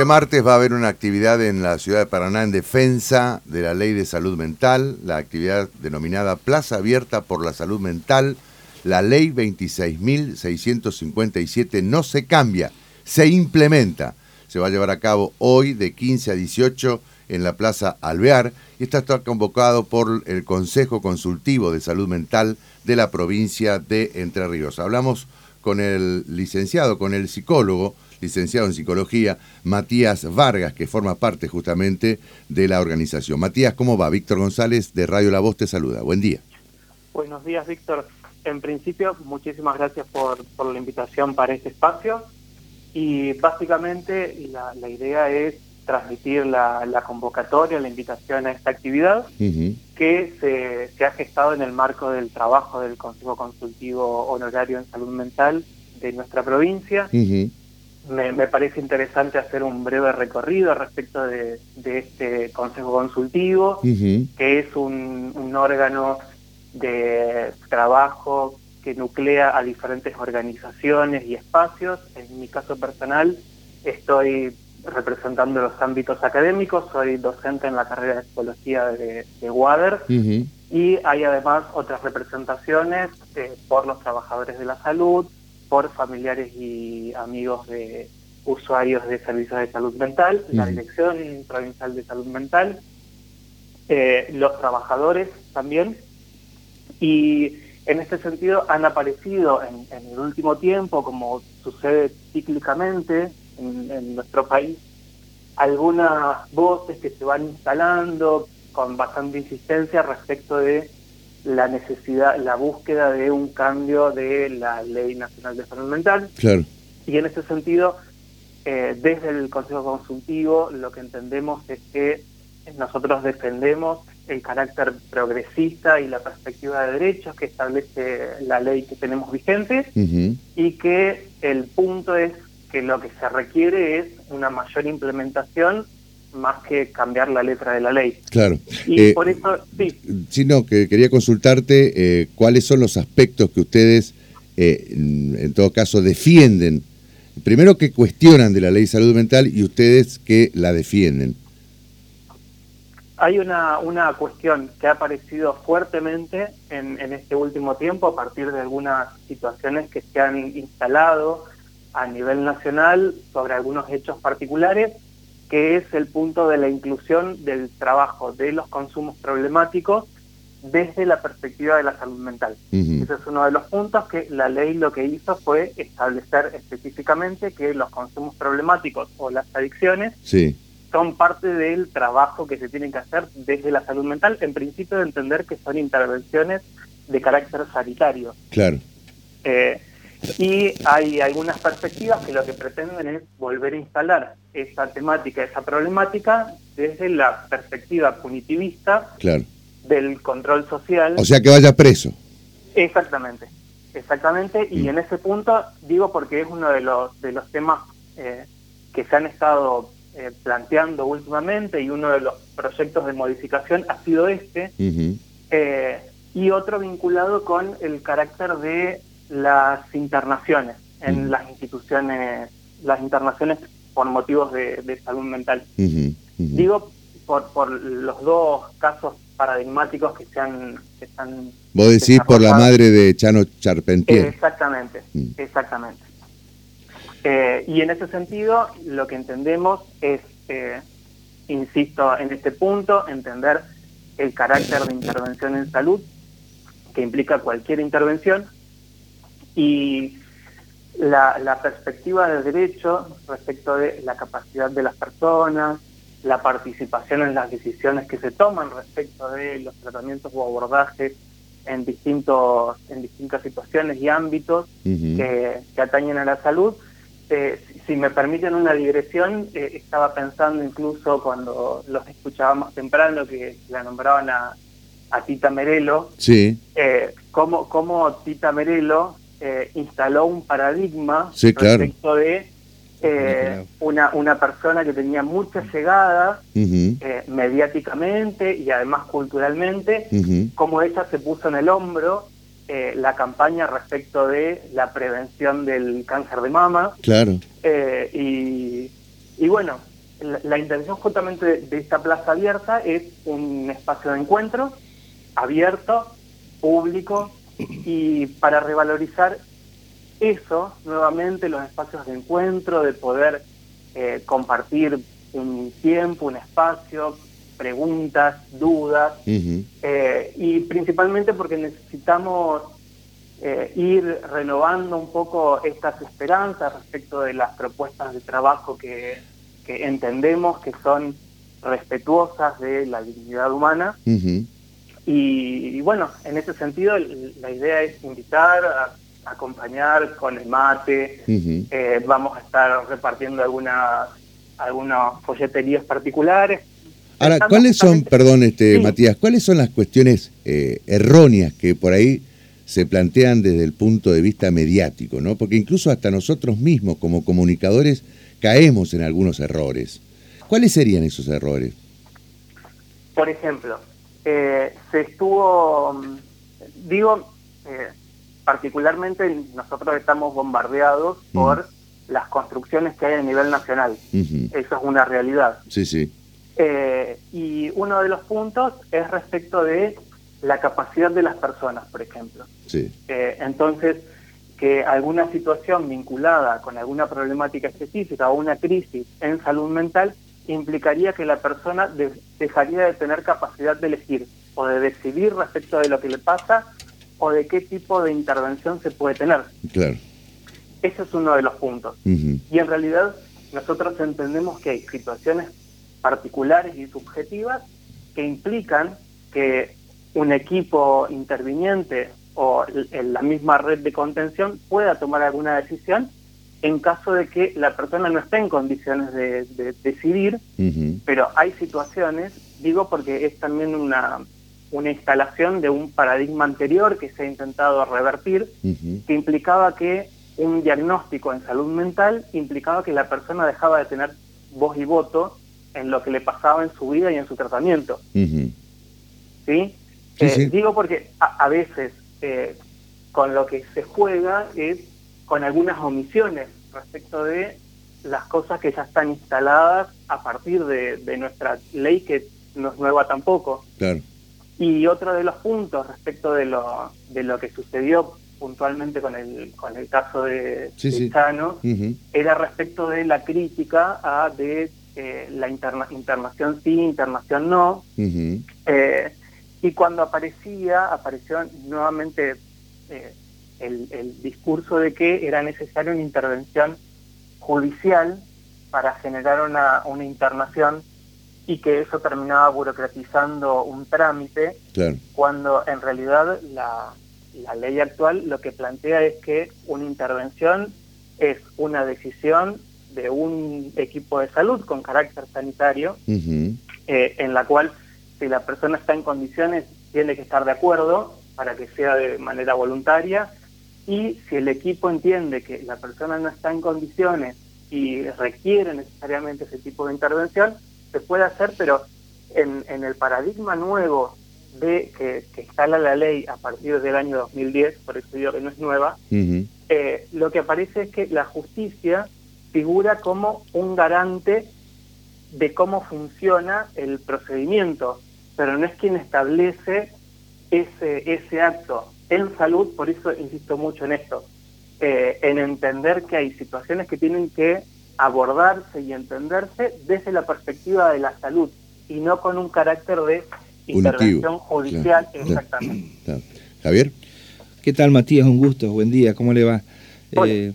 Este martes va a haber una actividad en la ciudad de Paraná en defensa de la ley de salud mental, la actividad denominada Plaza Abierta por la Salud Mental. La ley 26.657 no se cambia, se implementa. Se va a llevar a cabo hoy de 15 a 18 en la Plaza Alvear y está convocado por el Consejo Consultivo de Salud Mental de la provincia de Entre Ríos. Hablamos con el licenciado, con el psicólogo, licenciado en psicología, Matías Vargas, que forma parte justamente de la organización. Matías, ¿cómo va? Víctor González de Radio La Voz te saluda. Buen día. Buenos días, Víctor. En principio, muchísimas gracias por, por la invitación para este espacio. Y básicamente la, la idea es transmitir la, la, convocatoria, la invitación a esta actividad que se, se, ha gestado en el marco del trabajo del Consejo Consultivo Honorario en Salud Mental de nuestra provincia. Me, me, parece interesante hacer un breve recorrido respecto de, de este Consejo Consultivo, que es un, un órgano de trabajo que nuclea a diferentes organizaciones y espacios. En mi caso personal, estoy representando los ámbitos académicos, soy docente en la carrera de psicología de, de WADER. Y hay además otras representaciones eh, por los trabajadores de la salud, por familiares y amigos de usuarios de servicios de salud mental, la Dirección Provincial de Salud Mental, eh, los trabajadores también y en este sentido han aparecido en, en el último tiempo, como sucede cíclicamente, en, en, nuestro país algunas voces que se van instalando con bastante insistencia respecto de la necesidad, la búsqueda de un cambio de la Ley Nacional de Salud Mental. Claro. Y en ese sentido, eh, desde el Consejo Consultivo, lo que entendemos es que nosotros defendemos el carácter progresista y la perspectiva de derechos que establece la ley que tenemos vigente uh -huh. y que el punto es que lo que se requiere es una mayor implementación más que cambiar la letra de la ley. Claro. Y eh, por eso, sí. Sí, no, que quería consultarte eh, cuáles son los aspectos que ustedes, eh, en todo caso, defienden. Primero que cuestionan de la ley de salud mental y ustedes que la defienden. Hay una, una cuestión que ha aparecido fuertemente en, en este último tiempo a partir de algunas situaciones que se han instalado a nivel nacional sobre algunos hechos particulares, que es el punto de la inclusión del trabajo de los consumos problemáticos desde la perspectiva de la salud mental. Uh -huh. Ese es uno de los puntos que la ley lo que hizo fue establecer específicamente que los consumos problemáticos o las adicciones sí. son parte del trabajo que se tiene que hacer desde la salud mental, en principio de entender que son intervenciones de carácter sanitario. Claro. Eh, y hay algunas perspectivas que lo que pretenden es volver a instalar esa temática, esa problemática desde la perspectiva punitivista claro. del control social. O sea, que vaya preso. Exactamente, exactamente. Mm. Y en ese punto digo porque es uno de los, de los temas eh, que se han estado eh, planteando últimamente y uno de los proyectos de modificación ha sido este. Uh -huh. eh, y otro vinculado con el carácter de las internaciones en uh las instituciones, las internaciones por motivos de, de salud mental. Uh -huh. Digo por, por los dos casos paradigmáticos que se han... Que están Vos decís por la madre de Chano Charpentier. Eh, exactamente, exactamente. Eh, y en ese sentido, lo que entendemos es, eh, insisto en este punto, entender el carácter de intervención en salud, que implica cualquier intervención, y la, la, perspectiva de derecho respecto de la capacidad de las personas, la participación en las decisiones que se toman respecto de los tratamientos o abordajes en distintos en distintas situaciones y ámbitos uh -huh. que, que, atañen a la salud. Eh, si me permiten una digresión, eh, estaba pensando incluso cuando los escuchábamos temprano que la nombraban a, a Tita Merelo, sí. eh, cómo, cómo Tita Merelo eh, instaló un paradigma sí, respecto de eh, una, una persona que tenía mucha llegada uh -huh. eh, mediáticamente y además culturalmente, uh -huh. como ella se puso en el hombro eh, la campaña respecto de la prevención del cáncer de mama. Claro. Eh, y Y bueno, la, intención justamente de, esta plaza abierta es un espacio de encuentro abierto, público, y para revalorizar eso, nuevamente los espacios de encuentro, de poder eh, compartir un tiempo, un espacio, preguntas, dudas, eh, y principalmente porque necesitamos eh, ir renovando un poco estas esperanzas respecto de las propuestas de trabajo que, entendemos que son respetuosas de la dignidad humana. Y, bueno, en ese sentido la idea es invitar a acompañar con el mate, eh, vamos a estar repartiendo algunas algunas folleterías particulares. Ahora, ¿cuáles son, perdón, este Matías, cuáles son las cuestiones eh, erróneas que por ahí se plantean desde el punto de vista mediático, ¿no? Porque incluso hasta nosotros mismos como comunicadores caemos en algunos errores. ¿Cuáles serían esos errores? Por ejemplo, eh, se estuvo, digo, eh, particularmente nosotros estamos bombardeados por las construcciones que hay a nivel nacional. Eso es una realidad. Sí, sí. Eh, y uno de los puntos es respecto de la capacidad de las personas, por ejemplo. Sí. Eh, entonces, que alguna situación vinculada con alguna problemática específica o una crisis en salud mental implicaría que la persona dejaría de tener capacidad de elegir o de decidir respecto de lo que le pasa o de qué tipo de intervención se puede tener. Claro. Ese es uno de los puntos. Y en realidad nosotros entendemos que hay situaciones particulares y subjetivas que implican que un equipo interviniente o la misma red de contención pueda tomar alguna decisión en caso de que la persona no esté en condiciones de, decidir, pero hay situaciones, digo porque es también una, una instalación de un paradigma anterior que se ha intentado revertir, que implicaba que un diagnóstico en salud mental implicaba que la persona dejaba de tener voz y voto en lo que le pasaba en su vida y en su tratamiento. ¿Sí? Eh, digo porque a, veces eh, con lo que se juega es con algunas omisiones respecto de las cosas que ya están instaladas a partir de, de nuestra ley que no es nueva tampoco. Claro. Y otro de los puntos respecto de lo, de lo que sucedió puntualmente con el, con el caso de, Chano, era respecto de la crítica a de eh, la internación sí, internación no. Eh, y cuando aparecía, apareció nuevamente eh, el, el discurso de que era necesaria una intervención judicial para generar una, una internación y que eso terminaba burocratizando un trámite, cuando en realidad la, la ley actual lo que plantea es que una intervención es una decisión de un equipo de salud con carácter sanitario, eh, en la cual si la persona está en condiciones tiene que estar de acuerdo para que sea de manera voluntaria y si el equipo entiende que la persona no está en condiciones y requiere necesariamente ese tipo de intervención, se puede hacer, pero en, en el paradigma nuevo de que, que, instala la ley a partir del año 2010, por eso digo que no es nueva, eh, lo que aparece es que la justicia figura como un garante de cómo funciona el procedimiento, pero no es quien establece ese, ese acto en salud, por eso insisto mucho en esto, eh, en entender que hay situaciones que tienen que abordarse y entenderse desde la perspectiva de la salud y no con un carácter de intervención judicial. exactamente. Javier. ¿Qué tal, Matías? Un gusto, buen día, ¿cómo le va? Eh,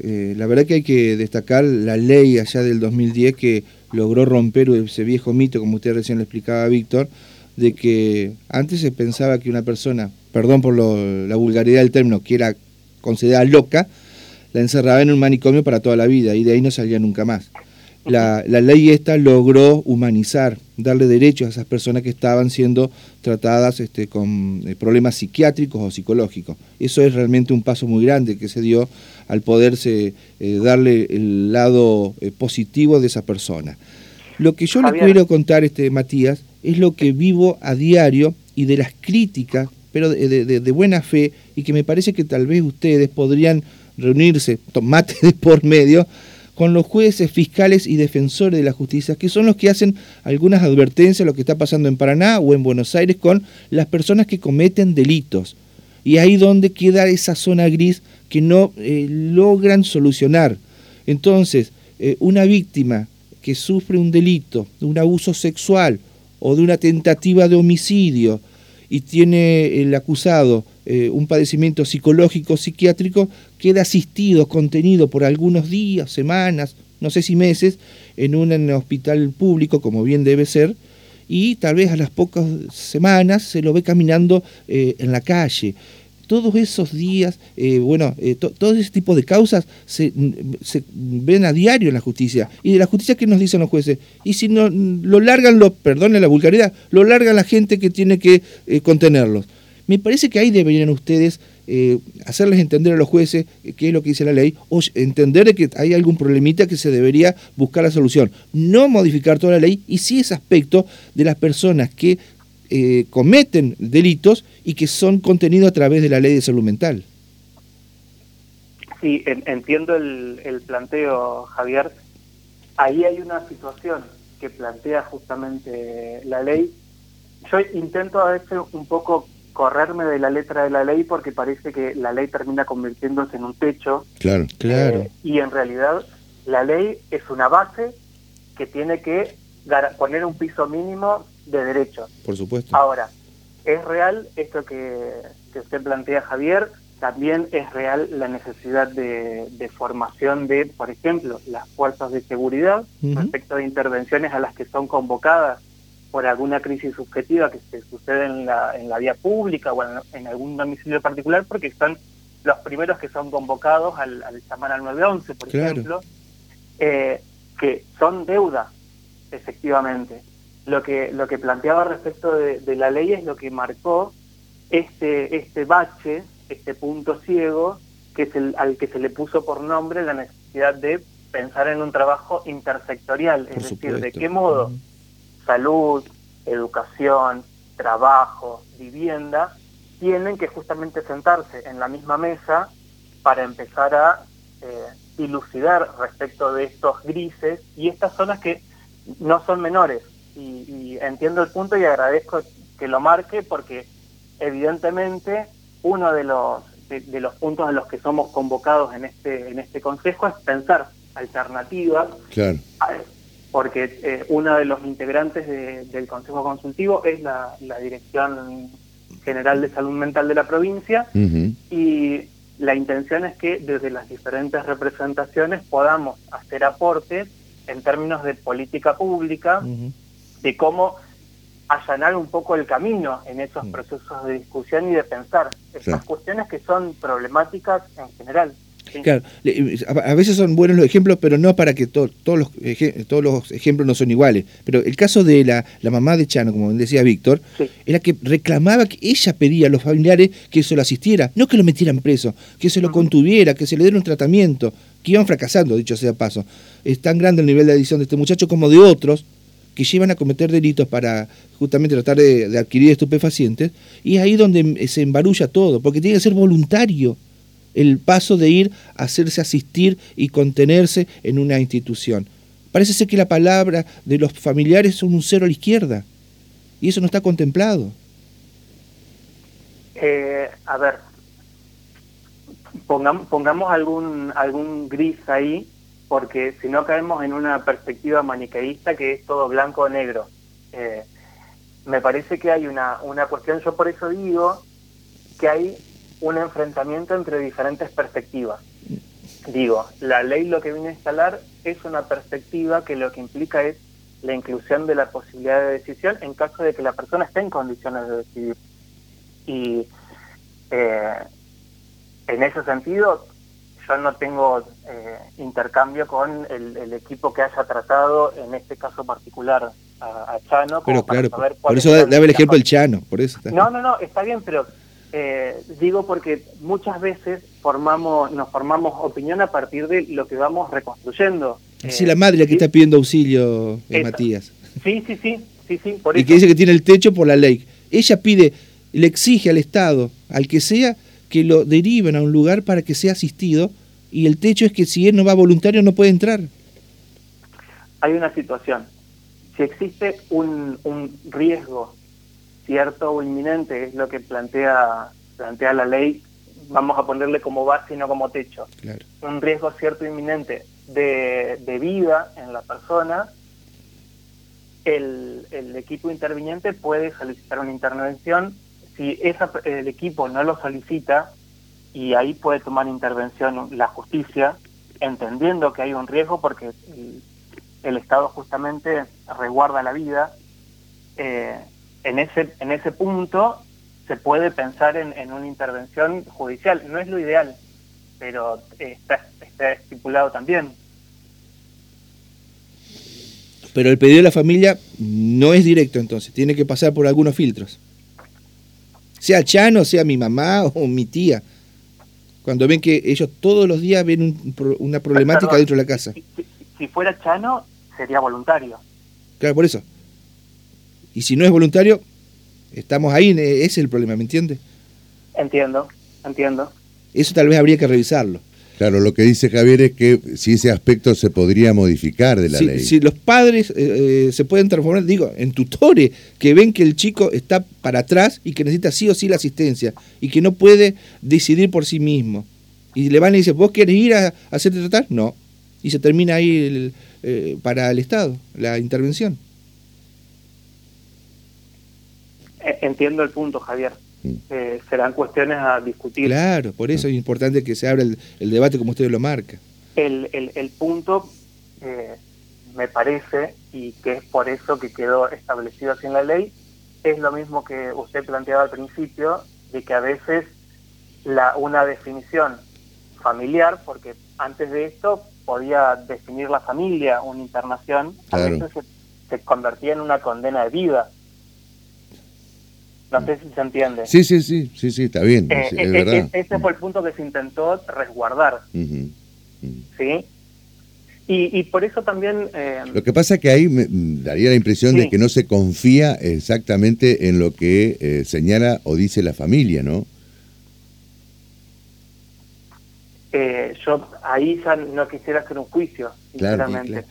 eh, la verdad que hay que destacar la ley allá del 2010 que logró romper ese viejo mito, como usted recién le explicaba Víctor, de que antes se pensaba que una persona, perdón por la vulgaridad del término, que era considerada loca, la encerraba en un manicomio para toda la vida y de ahí no salía nunca más la, ley esta logró humanizar, darle derechos a esas personas que estaban siendo tratadas este, con eh, problemas psiquiátricos o psicológicos. Eso es realmente un paso muy grande que se dio al poderse eh, darle el lado eh, positivo de esa persona. Lo que yo le quiero contar, este, Matías, es lo que vivo a diario y de las críticas, pero de, buena fe, y que me parece que tal vez ustedes podrían reunirse, tomate de por medio, con los jueces, fiscales y defensores de la justicia, que son los que hacen algunas advertencias de lo que está pasando en Paraná o en Buenos Aires con las personas que cometen delitos. Y ahí donde queda esa zona gris que no eh, logran solucionar. Entonces, eh, una víctima que sufre un delito, un abuso sexual o de una tentativa de homicidio y tiene el acusado eh, un padecimiento psicológico, psiquiátrico, queda asistido, contenido por algunos días, semanas, no sé si meses, en un hospital público, como bien debe ser, y tal vez a las pocas semanas se lo ve caminando eh, en la calle. Todos esos días, eh, bueno, todo ese tipo de causas se, ven a diario en la justicia. Y de la justicia, ¿qué nos dicen los jueces? Y si no, lo largan, lo, perdone la vulgaridad, lo larga la gente que tiene que contenerlos. Me parece que ahí deberían ustedes eh, hacerles entender a los jueces qué es lo que dice la ley o entender que hay algún problemita que se debería buscar la solución. No modificar toda la ley y sí ese aspecto de las personas que eh, cometen delitos y que son contenidos a través de la ley de salud mental. Sí, entiendo el, el planteo, Javier. Ahí hay una situación que plantea justamente la ley. Yo intento a veces un poco correrme de la letra de la ley porque parece que la ley termina convirtiéndose en un techo. Claro, claro. Eh, y en realidad la ley es una base que tiene que poner un piso mínimo de derechos. Por supuesto. Ahora, es real esto que, que usted plantea, Javier, también es real la necesidad de, formación de, por ejemplo, las fuerzas de seguridad respecto de intervenciones a las que son convocadas por alguna crisis subjetiva que se sucede en la, en la vía pública o en, algún domicilio particular, porque están los primeros que son convocados al, al llamar al 911, por ejemplo, eh, que son deuda, efectivamente. Lo que, lo que planteaba respecto de, la ley es lo que marcó este, este bache, este punto ciego, que es el, al que se le puso por nombre la necesidad de pensar en un trabajo intersectorial, es decir, de qué modo salud, educación, trabajo, vivienda, tienen que justamente sentarse en la misma mesa para empezar a eh, dilucidar respecto de estos grises y estas zonas que no son menores. Y, entiendo el punto y agradezco que lo marque porque evidentemente uno de los de, los puntos en los que somos convocados en este en este consejo es pensar alternativas claro. porque eh, uno de los integrantes del Consejo Consultivo es la, Dirección General de Salud Mental de la provincia y la intención es que desde las diferentes representaciones podamos hacer aportes en términos de política pública, de cómo allanar un poco el camino en esos procesos de discusión y de pensar estas cuestiones que son problemáticas en general. Claro, a veces son buenos los ejemplos, pero no para que todos, los, todos los ejemplos no son iguales. Pero el caso de la, la mamá de Chano, como decía Víctor, era que reclamaba que ella pedía a los familiares que se lo asistiera, no que lo metieran preso, que se lo contuviera, que se le diera un tratamiento, que iban fracasando, dicho sea paso. Es tan grande el nivel de adicción de este muchacho como de otros que llevan a cometer delitos para justamente tratar de, adquirir estupefacientes, y es ahí donde se embarulla todo, porque tiene que ser voluntario el paso de ir a hacerse asistir y contenerse en una institución. Parece ser que la palabra de los familiares son un cero a la izquierda y eso no está contemplado. Eh, a ver, pongamos, pongamos algún, algún gris ahí, porque si no caemos en una perspectiva maniqueísta que es todo blanco o negro. Eh, me parece que hay una, una cuestión, yo por eso digo que hay un enfrentamiento entre diferentes perspectivas. Digo, la ley lo que viene a instalar es una perspectiva que lo que implica es la inclusión de la posibilidad de decisión en caso de que la persona esté en condiciones de decidir. Y eh, en ese sentido, yo no tengo eh, intercambio con el, equipo que haya tratado en este caso particular a, Chano. Pero claro, por eso debe el ejemplo el Chano, por eso. No, no, no, está bien, pero eh, digo porque muchas veces formamos, nos formamos opinión a partir de lo que vamos reconstruyendo. Sí, la madre que está pidiendo auxilio, eh, Matías. Sí, sí, sí, sí, sí, y que dice que tiene el techo por la ley. Ella pide, le exige al Estado, al que sea, que lo deriven a un lugar para que sea asistido y el techo es que si él no va voluntario no puede entrar. Hay una situación. Si existe un, un riesgo cierto o inminente, es lo que plantea, plantea la ley, vamos a ponerle como base y no como techo. Un riesgo cierto o inminente de, de vida en la persona, el, el, equipo interviniente puede solicitar una intervención. Si esa, el equipo no lo solicita, y ahí puede tomar intervención la justicia, entendiendo que hay un riesgo porque el, Estado justamente resguarda la vida, eh, en, ese, en ese punto se puede pensar en, en, una intervención judicial. No es lo ideal, pero está, está estipulado también. Pero el pedido de la familia no es directo entonces, tiene que pasar por algunos filtros. Sea Chano, sea mi mamá o mi tía. Cuando ven que ellos todos los días ven una problemática dentro de la casa. Si, fuera Chano, sería voluntario. Claro, por eso. Y si no es voluntario, estamos ahí, ese es el problema, ¿me entiende? Entiendo, entiendo. Eso tal vez habría que revisarlo. Claro, lo que dice Javier es que si ese aspecto se podría modificar de la ley. Si los padres eh, eh, se pueden transformar, digo, en tutores que ven que el chico está para atrás y que necesita sí o sí la asistencia y que no puede decidir por sí mismo. Y le van y dicen, ¿vos querés ir a, hacerte tratar? No. Y se termina ahí eh, para el Estado, la intervención. Entiendo el punto, Javier. Eh, serán cuestiones a discutir. Claro, por eso es importante que se abra el, debate como usted lo marca. El, el, punto, eh, me parece, y que es por eso que quedó establecido así en la ley, es lo mismo que usted planteaba al principio, de que a veces la, una definición familiar, porque antes de esto podía definir la familia una internación, a veces se convertía en una condena de vida. No sé si se entiende. Sí, sí, sí, sí, sí, está bien. Eh, es, eh, verdad. ese fue el punto que se intentó resguardar. ¿Sí? Y, por eso también... Eh, lo que pasa es que ahí me daría la impresión de que no se confía exactamente en lo que señala o dice la familia, ¿no? yo ahí ya no quisiera hacer un juicio, sinceramente.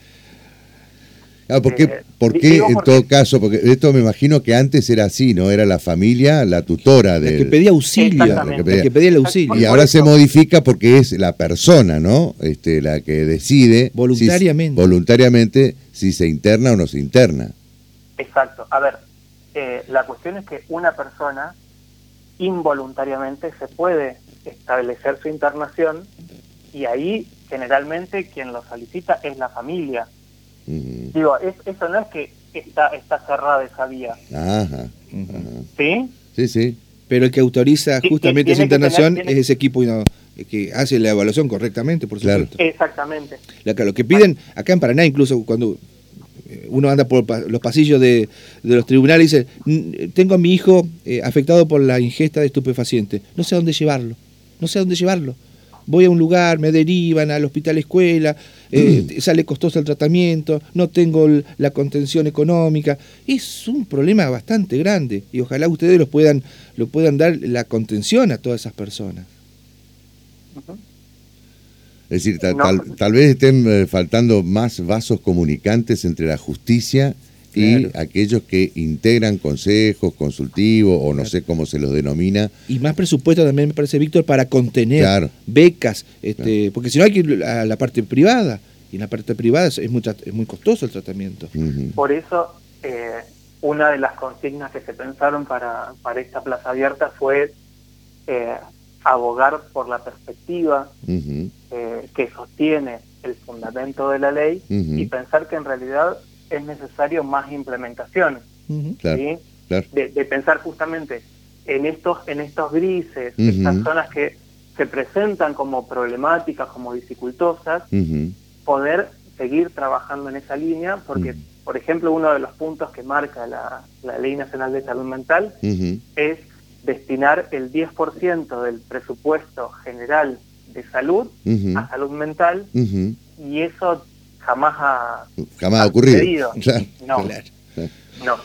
Ah, ¿por qué, eh, en todo caso? Porque esto me imagino que antes era así, ¿no? Era la familia la tutora de... La que pedía auxilio. La que pedía, el auxilio. Y ahora se modifica porque es la persona, ¿no? Este, la que decide... Voluntariamente. Si, voluntariamente si se interna o no se interna. Exacto. A ver, eh, la cuestión es que una persona involuntariamente se puede establecer su internación y ahí generalmente quien lo solicita es la familia Digo, eso no es que está, está cerrada esa vía. Ajá. ¿Sí? Sí, sí. Pero el que autoriza justamente esa internación es ese equipo que hace la evaluación correctamente, por supuesto. Exactamente. Lo que piden, acá en Paraná, incluso cuando eh, uno anda por los pasillos de, los tribunales y dice, tengo a mi hijo eh, afectado por la ingesta de estupefacientes, no sé a dónde llevarlo, no sé a dónde llevarlo voy a un lugar, me derivan al hospital escuela, eh, mm. sale costoso el tratamiento, no tengo la contención económica. Es un problema bastante grande y ojalá ustedes lo puedan, lo puedan dar la contención a todas esas personas. Es decir, tal, vez estén eh, faltando más vasos comunicantes entre la justicia y aquellos que integran consejos consultivos o no sé cómo se los denomina. Y más presupuesto también me parece, Víctor, para contener becas, este, porque si no hay que ir a la parte privada, y en la parte privada es muy, es muy costoso el tratamiento. Por eso, eh, una de las consignas que se pensaron para, para esta plaza abierta fue eh, abogar por la perspectiva eh, que sostiene el fundamento de la ley y pensar que en realidad es necesario más implementación. De, pensar justamente en estos, en estos grises, estas zonas que se presentan como problemáticas, como dificultosas, poder seguir trabajando en esa línea, porque, por ejemplo, uno de los puntos que marca la, la Ley Nacional de Salud Mental es destinar el 10% del presupuesto general de salud a salud mental, y eso jamás ha, jamás ha ocurrido. No, no.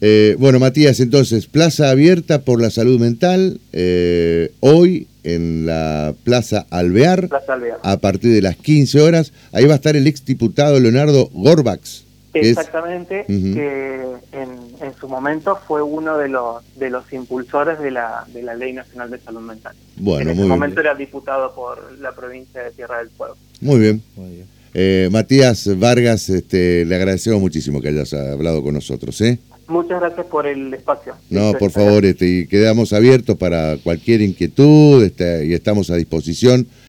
Eh, bueno, Matías, entonces, plaza abierta por la salud mental, eh, hoy en la Plaza Alvear, Plaza Alvear. a partir de las 15 horas. Ahí va a estar el exdiputado Leonardo Gorbax. que es- Exactamente, que en, en su momento fue uno de los de los impulsores de la, de la Ley Nacional de Salud Mental. Bueno, en ese muy bien. momento era diputado por la provincia de Tierra del Fuego. Muy bien. Muy bien. Eh, Matías Vargas, este, le agradecemos muchísimo que hayas hablado con nosotros. ¿eh? Muchas gracias por el espacio. No, por favor, este, y quedamos abiertos para cualquier inquietud este, y estamos a disposición